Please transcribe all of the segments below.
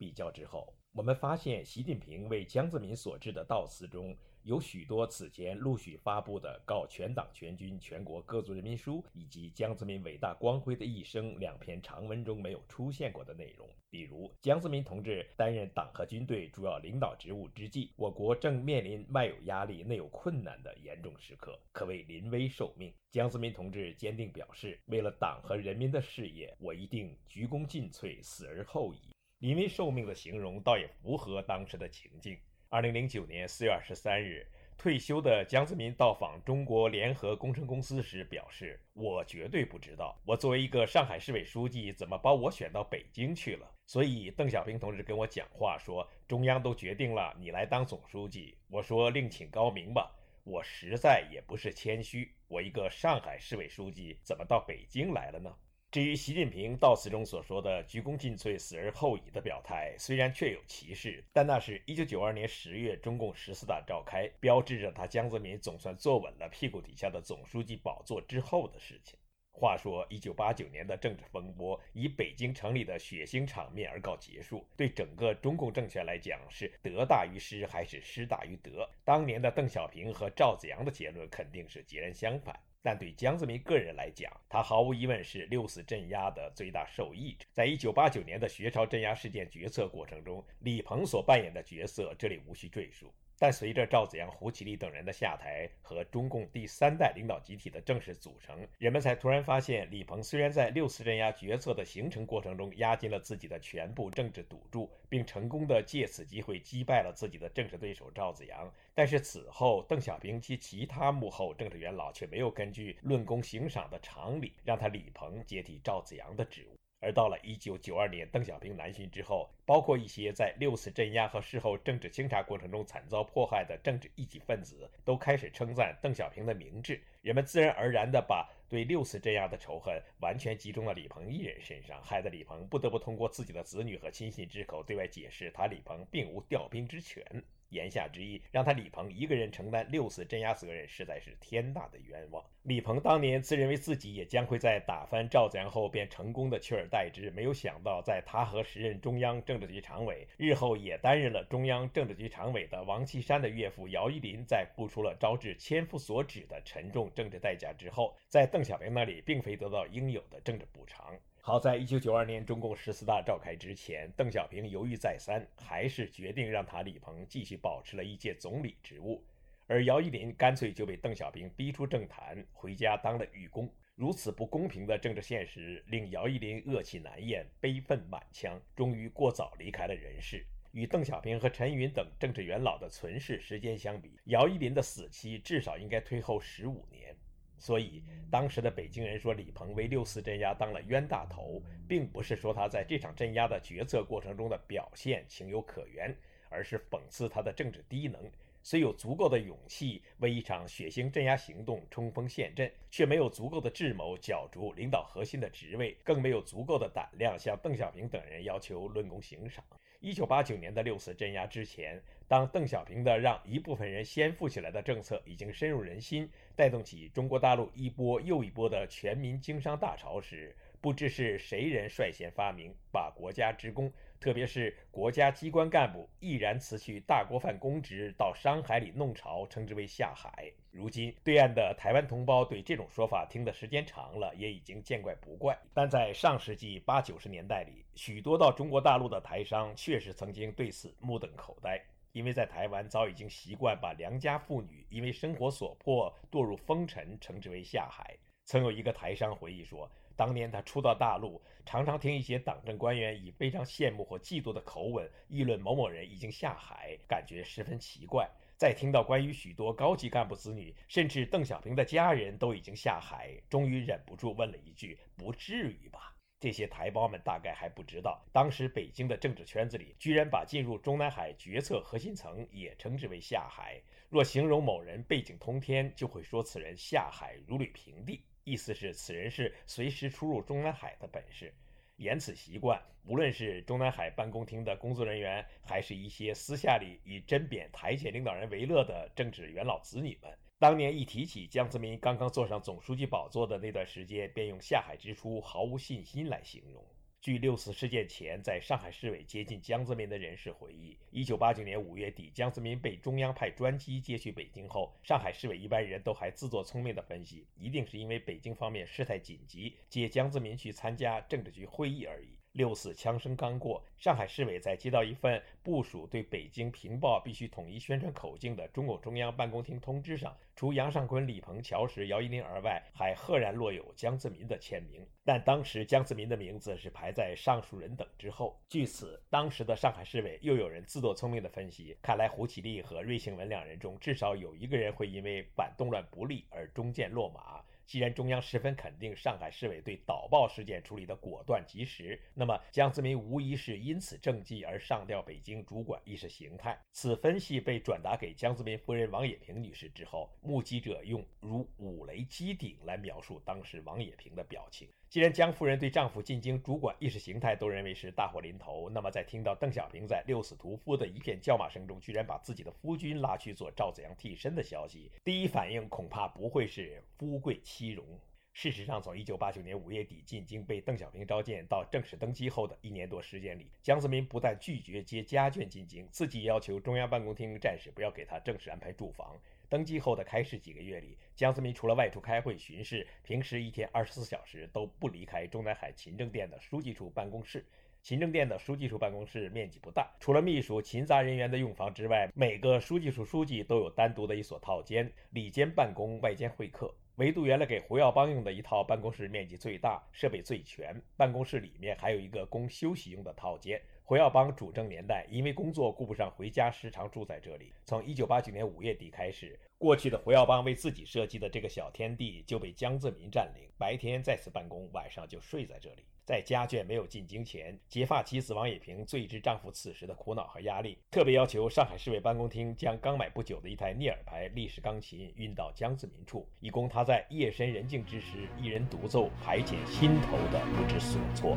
比较之后，我们发现习近平为江泽民所致的悼词中有许多此前陆续发布的告全党全军全国各族人民书以及江泽民伟大光辉的一生两篇长文中没有出现过的内容。比如，江泽民同志担任党和军队主要领导职务之际，我国正面临外有压力、内有困难的严重时刻，可谓临危受命。江泽民同志坚定表示，为了党和人民的事业，我一定鞠躬尽瘁，死而后已。临危受命的形容倒也符合当时的情境。二零零九年四月二十三日，退休的江泽民到访中国联合工程公司时表示：“我绝对不知道，我作为一个上海市委书记，怎么把我选到北京去了。所以邓小平同志跟我讲话说，中央都决定了，你来当总书记。我说另请高明吧。我实在也不是谦虚，我一个上海市委书记，怎么到北京来了呢？”至于习近平悼词中所说的“鞠躬尽瘁，死而后已”的表态，虽然确有其事，但那是一九九二年十月中共十四大召开，标志着他江泽民总算坐稳了屁股底下的总书记宝座之后的事情。话说，一九八九年的政治风波以北京城里的血腥场面而告结束，对整个中共政权来讲是得大于失还是失大于得？当年的邓小平和赵子阳的结论肯定是截然相反。但对江泽民个人来讲，他毫无疑问是六四镇压的最大受益者。在一九八九年的学潮镇压事件决策过程中，李鹏所扮演的角色，这里无需赘述。但随着赵子阳、胡启立等人的下台和中共第三代领导集体的正式组成，人们才突然发现，李鹏虽然在六次镇压决策的形成过程中压进了自己的全部政治赌注，并成功的借此机会击败了自己的政治对手赵子阳，但是此后邓小平及其他幕后政治元老却没有根据论功行赏的常理，让他李鹏接替赵子阳的职务。而到了一九九二年，邓小平南巡之后，包括一些在六次镇压和事后政治清查过程中惨遭迫害的政治异己分子，都开始称赞邓小平的明智。人们自然而然地把对六次镇压的仇恨完全集中到李鹏一人身上，害得李鹏不得不通过自己的子女和亲信之口对外解释，他李鹏并无调兵之权。言下之意，让他李鹏一个人承担六次镇压责任，实在是天大的冤枉。李鹏当年自认为自己也将会在打翻赵子阳后便成功的取而代之，没有想到，在他和时任中央政治局常委、日后也担任了中央政治局常委的王岐山的岳父姚依林，在付出了招致千夫所指的沉重政治代价之后，在邓小平那里并非得到应有的政治补偿。好在一九九二年中共十四大召开之前，邓小平犹豫再三，还是决定让他李鹏继续保持了一届总理职务，而姚依林干脆就被邓小平逼出政坛，回家当了狱工。如此不公平的政治现实，令姚依林恶气难咽，悲愤满腔，终于过早离开了人世。与邓小平和陈云等政治元老的存世时间相比，姚依林的死期至少应该推后十五年。所以，当时的北京人说李鹏为六四镇压当了冤大头，并不是说他在这场镇压的决策过程中的表现情有可原，而是讽刺他的政治低能。虽有足够的勇气为一场血腥镇压行动冲锋陷阵，却没有足够的智谋角逐领导核心的职位，更没有足够的胆量向邓小平等人要求论功行赏。一九八九年的六四镇压之前，当邓小平的让一部分人先富起来的政策已经深入人心，带动起中国大陆一波又一波的全民经商大潮时，不知是谁人率先发明把国家职工，特别是国家机关干部毅然辞去大锅饭公职，到商海里弄潮，称之为下海。如今，对岸的台湾同胞对这种说法听的时间长了，也已经见怪不怪。但在上世纪八九十年代里，许多到中国大陆的台商确实曾经对此目瞪口呆，因为在台湾早已经习惯把良家妇女因为生活所迫堕入风尘，称之为下海。曾有一个台商回忆说。当年他初到大陆，常常听一些党政官员以非常羡慕或嫉妒的口吻议论某某人已经下海，感觉十分奇怪。再听到关于许多高级干部子女，甚至邓小平的家人都已经下海，终于忍不住问了一句：“不至于吧？”这些台胞们大概还不知道，当时北京的政治圈子里，居然把进入中南海决策核心层也称之为下海。若形容某人背景通天，就会说此人下海如履平地，意思是此人是随时出入中南海的本事。言此习惯，无论是中南海办公厅的工作人员，还是一些私下里以针砭台前领导人为乐的政治元老子女们。当年一提起江泽民刚刚坐上总书记宝座的那段时间，便用下海之初毫无信心来形容。据六四事件前在上海市委接近江泽民的人士回忆，一九八九年五月底，江泽民被中央派专机接去北京后，上海市委一般人都还自作聪明地分析，一定是因为北京方面事态紧急，接江泽民去参加政治局会议而已。六四枪声刚过，上海市委在接到一份部署对北京平报必须统一宣传口径的中共中央办公厅通知上，除杨尚昆、李鹏、乔石、姚依林而外，还赫然落有江泽民的签名。但当时江泽民的名字是排在上述人等之后。据此，当时的上海市委又有人自作聪明地分析：看来胡启立和芮庆文两人中，至少有一个人会因为反动乱不利而中箭落马。既然中央十分肯定上海市委对导报事件处理的果断及时，那么江泽民无疑是因此政绩而上调北京主管意识形态。此分析被转达给江泽民夫人王冶平女士之后，目击者用“如五雷击顶”来描述当时王冶平的表情。既然江夫人对丈夫进京主管意识形态都认为是大祸临头，那么在听到邓小平在六四屠夫的一片叫骂声中，居然把自己的夫君拉去做赵子阳替身的消息，第一反应恐怕不会是夫贵妻荣。事实上，从1989年5月底进京被邓小平召见到正式登基后的一年多时间里，江泽民不但拒绝接家眷进京，自己要求中央办公厅战士不要给他正式安排住房。登基后的开始几个月里，江泽民除了外出开会巡视，平时一天二十四小时都不离开中南海勤政殿的书记处办公室。勤政殿的书记处办公室面积不大，除了秘书、勤杂人员的用房之外，每个书记处书记都有单独的一所套间，里间办公，外间会客。唯独原来给胡耀邦用的一套办公室面积最大，设备最全，办公室里面还有一个供休息用的套间。胡耀邦主政年代，因为工作顾不上回家，时常住在这里。从1989年5月底开始，过去的胡耀邦为自己设计的这个小天地就被江泽民占领，白天在此办公，晚上就睡在这里。在家眷没有进京前，结发妻子王野平最知丈夫此时的苦恼和压力，特别要求上海市委办公厅将刚买不久的一台聂耳牌立式钢琴运到江泽民处，以供他在夜深人静之时一人独奏，排解心头的不知所措。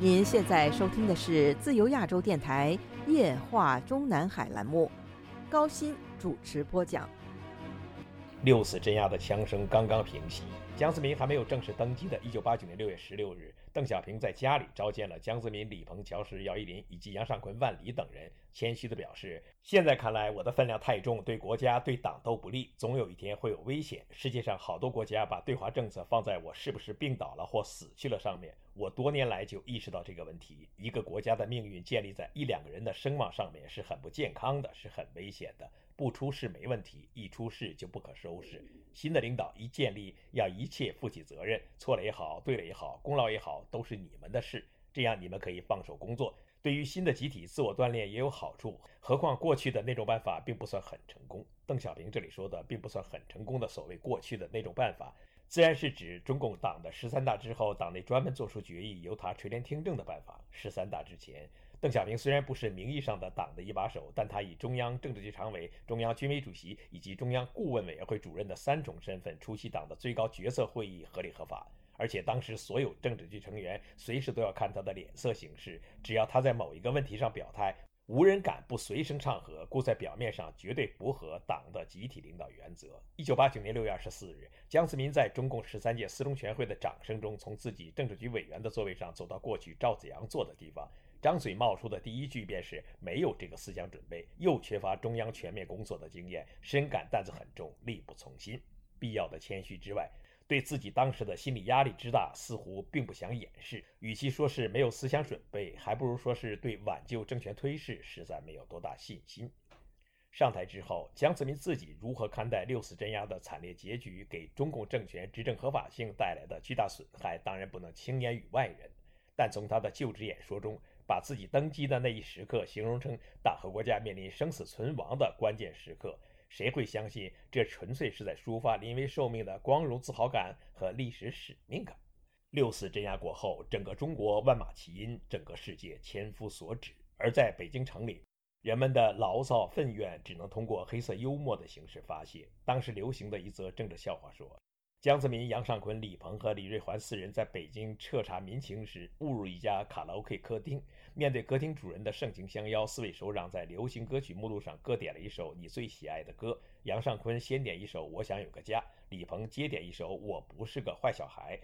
您现在收听的是自由亚洲电台夜话中南海栏目，高鑫主持播讲。六次镇压的枪声刚刚平息，江泽民还没有正式登基的1989年6月16日，邓小平在家里召见了江泽民、李鹏、乔石、姚依林以及杨尚昆、万里等人，谦虚地表示：“现在看来，我的分量太重，对国家、对党都不利，总有一天会有危险。世界上好多国家把对华政策放在我是不是病倒了或死去了上面。”我多年来就意识到这个问题：一个国家的命运建立在一两个人的声望上面是很不健康的，是很危险的。不出事没问题，一出事就不可收拾。新的领导一建立，要一切负起责任，错了也好，对了也好，功劳也好，都是你们的事。这样你们可以放手工作，对于新的集体自我锻炼也有好处。何况过去的那种办法并不算很成功。邓小平这里说的并不算很成功的所谓过去的那种办法。自然是指中共党的十三大之后，党内专门作出决议，由他垂帘听政的办法。十三大之前，邓小平虽然不是名义上的党的一把手，但他以中央政治局常委、中央军委主席以及中央顾问委员会主任的三种身份出席党的最高决策会议，合理合法。而且当时所有政治局成员随时都要看他的脸色行事，只要他在某一个问题上表态。无人敢不随声唱和，故在表面上绝对符合党的集体领导原则。一九八九年六月二十四日，江泽民在中共十三届四中全会的掌声中，从自己政治局委员的座位上走到过去赵子阳坐的地方，张嘴冒出的第一句便是：“没有这个思想准备，又缺乏中央全面工作的经验，深感担子很重，力不从心。”必要的谦虚之外。对自己当时的心理压力之大，似乎并不想掩饰。与其说是没有思想准备，还不如说是对挽救政权推事实在没有多大信心。上台之后，江泽民自己如何看待六四镇压的惨烈结局给中共政权执政合法性带来的巨大损害，当然不能轻言于外人。但从他的就职演说中，把自己登基的那一时刻形容成党和国家面临生死存亡的关键时刻。谁会相信这纯粹是在抒发临危受命的光荣自豪感和历史使命感？六四镇压过后，整个中国万马齐喑，整个世界千夫所指。而在北京城里，人们的牢骚愤怨只能通过黑色幽默的形式发泄。当时流行的一则政治笑话说。江泽民、杨尚昆、李鹏和李瑞环四人在北京彻查民情时，误入一家卡拉 OK 歌厅。面对歌厅主人的盛情相邀，四位首长在流行歌曲目录上各点了一首你最喜爱的歌。杨尚昆先点一首《我想有个家》，李鹏接点一首《我不是个坏小孩》，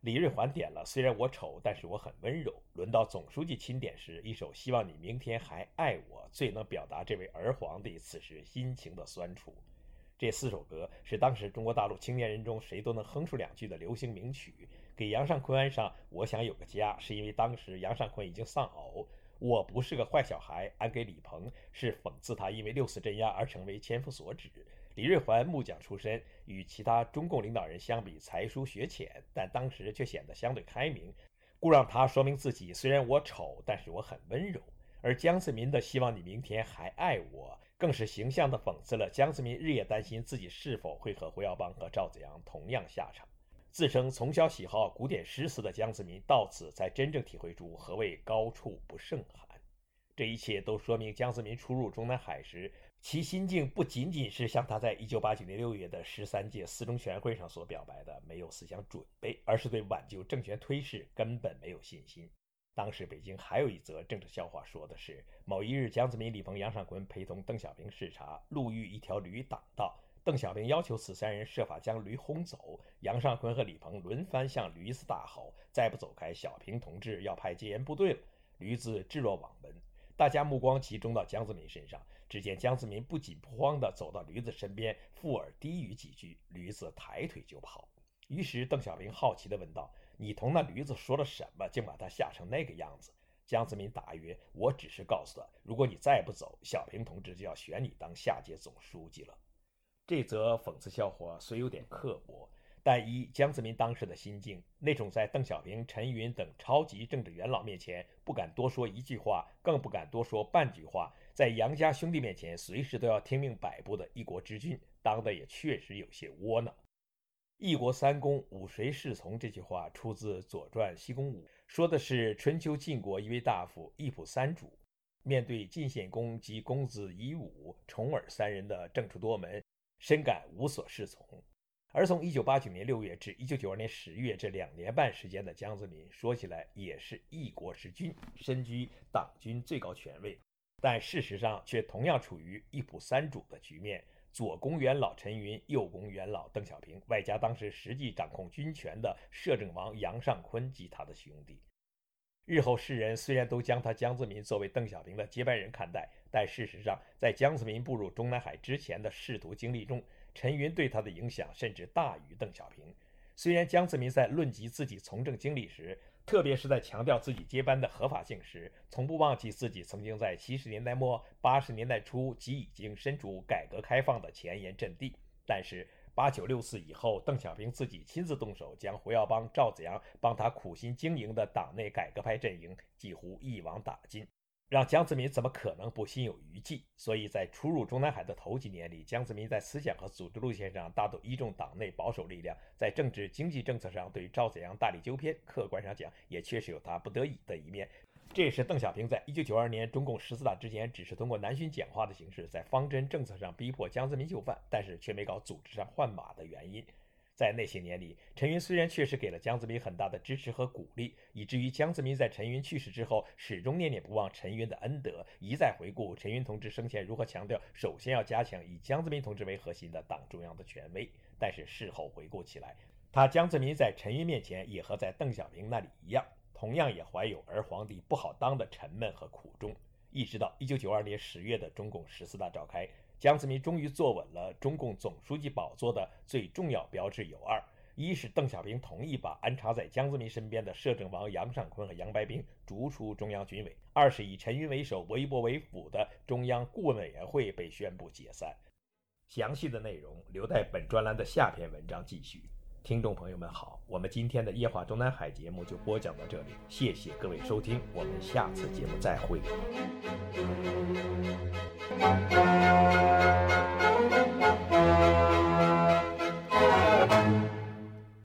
李瑞环点了《虽然我丑，但是我很温柔》。轮到总书记钦点时，一首《希望你明天还爱我》最能表达这位儿皇帝此时心情的酸楚。这四首歌是当时中国大陆青年人中谁都能哼出两句的流行名曲。给杨尚昆安上《我想有个家》，是因为当时杨尚昆已经丧偶；我不是个坏小孩，安给李鹏，是讽刺他因为六四镇压而成为千夫所指。李瑞环木匠出身，与其他中共领导人相比才疏学浅，但当时却显得相对开明，故让他说明自己虽然我丑，但是我很温柔。而江泽民的希望你明天还爱我。更是形象地讽刺了江泽民日夜担心自己是否会和胡耀邦和赵子阳同样下场。自称从小喜好古典诗词的江泽民，到此才真正体会出何谓高处不胜寒。这一切都说明江泽民初入中南海时，其心境不仅仅是像他在1989年6月的十三届四中全会上所表白的没有思想准备，而是对挽救政权推逝根本没有信心。当时北京还有一则政治笑话，说的是某一日，江泽民、李鹏、杨尚昆陪同邓小平视察，路遇一条驴挡道，邓小平要求此三人设法将驴轰走，杨尚昆和李鹏轮番向驴子大吼：“再不走开，小平同志要派戒严部队了！”驴子置若罔闻。大家目光集中到江泽民身上，只见江泽民不紧不慌地走到驴子身边，附耳低语几句，驴子抬腿就跑。于是邓小平好奇地问道。你同那驴子说了什么，竟把他吓成那个样子？江泽民答曰：“我只是告诉他，如果你再不走，小平同志就要选你当下届总书记了。”这则讽刺笑话虽有点刻薄，但依江泽民当时的心境，那种在邓小平、陈云等超级政治元老面前不敢多说一句话，更不敢多说半句话，在杨家兄弟面前随时都要听命摆布的一国之君，当的也确实有些窝囊。一国三公，五谁侍从？这句话出自《左传》西宫武，说的是春秋晋国一位大夫一仆三主，面对晋献公及公子夷吾、重耳三人的政出多门，深感无所适从。而从1989年6月至1992年10月这两年半时间的江泽民，说起来也是一国之君，身居党军最高权位，但事实上却同样处于一仆三主的局面。左公元老陈云，右公元老邓小平，外加当时实际掌控军权的摄政王杨尚昆及他的兄弟。日后世人虽然都将他江泽民作为邓小平的接班人看待，但事实上，在江泽民步入中南海之前的仕途经历中，陈云对他的影响甚至大于邓小平。虽然江泽民在论及自己从政经历时，特别是在强调自己接班的合法性时，从不忘记自己曾经在七十年代末、八十年代初即已经身处改革开放的前沿阵地。但是八九六四以后，邓小平自己亲自动手，将胡耀邦、赵子阳帮他苦心经营的党内改革派阵营几乎一网打尽。让江泽民怎么可能不心有余悸？所以在初入中南海的头几年里，江泽民在思想和组织路线上大都依重党内保守力量，在政治经济政策上对赵子阳大力纠偏。客观上讲，也确实有他不得已的一面。这也是邓小平在一九九二年中共十四大之前，只是通过南巡讲话的形式，在方针政策上逼迫江泽民就范，但是却没搞组织上换马的原因。在那些年里，陈云虽然确实给了江泽民很大的支持和鼓励，以至于江泽民在陈云去世之后，始终念念不忘陈云的恩德，一再回顾陈云同志生前如何强调，首先要加强以江泽民同志为核心的党中央的权威。但是事后回顾起来，他江泽民在陈云面前也和在邓小平那里一样，同样也怀有儿皇帝不好当的沉闷和苦衷。一直到一九九二年十月的中共十四大召开。江泽民终于坐稳了中共总书记宝座的最重要标志有二：一是邓小平同意把安插在江泽民身边的摄政王杨尚昆和杨白冰逐出中央军委；二是以陈云为首、韦伯为辅的中央顾问委员会被宣布解散。详细的内容留待本专栏的下篇文章继续。听众朋友们好，我们今天的夜话中南海节目就播讲到这里，谢谢各位收听，我们下次节目再会。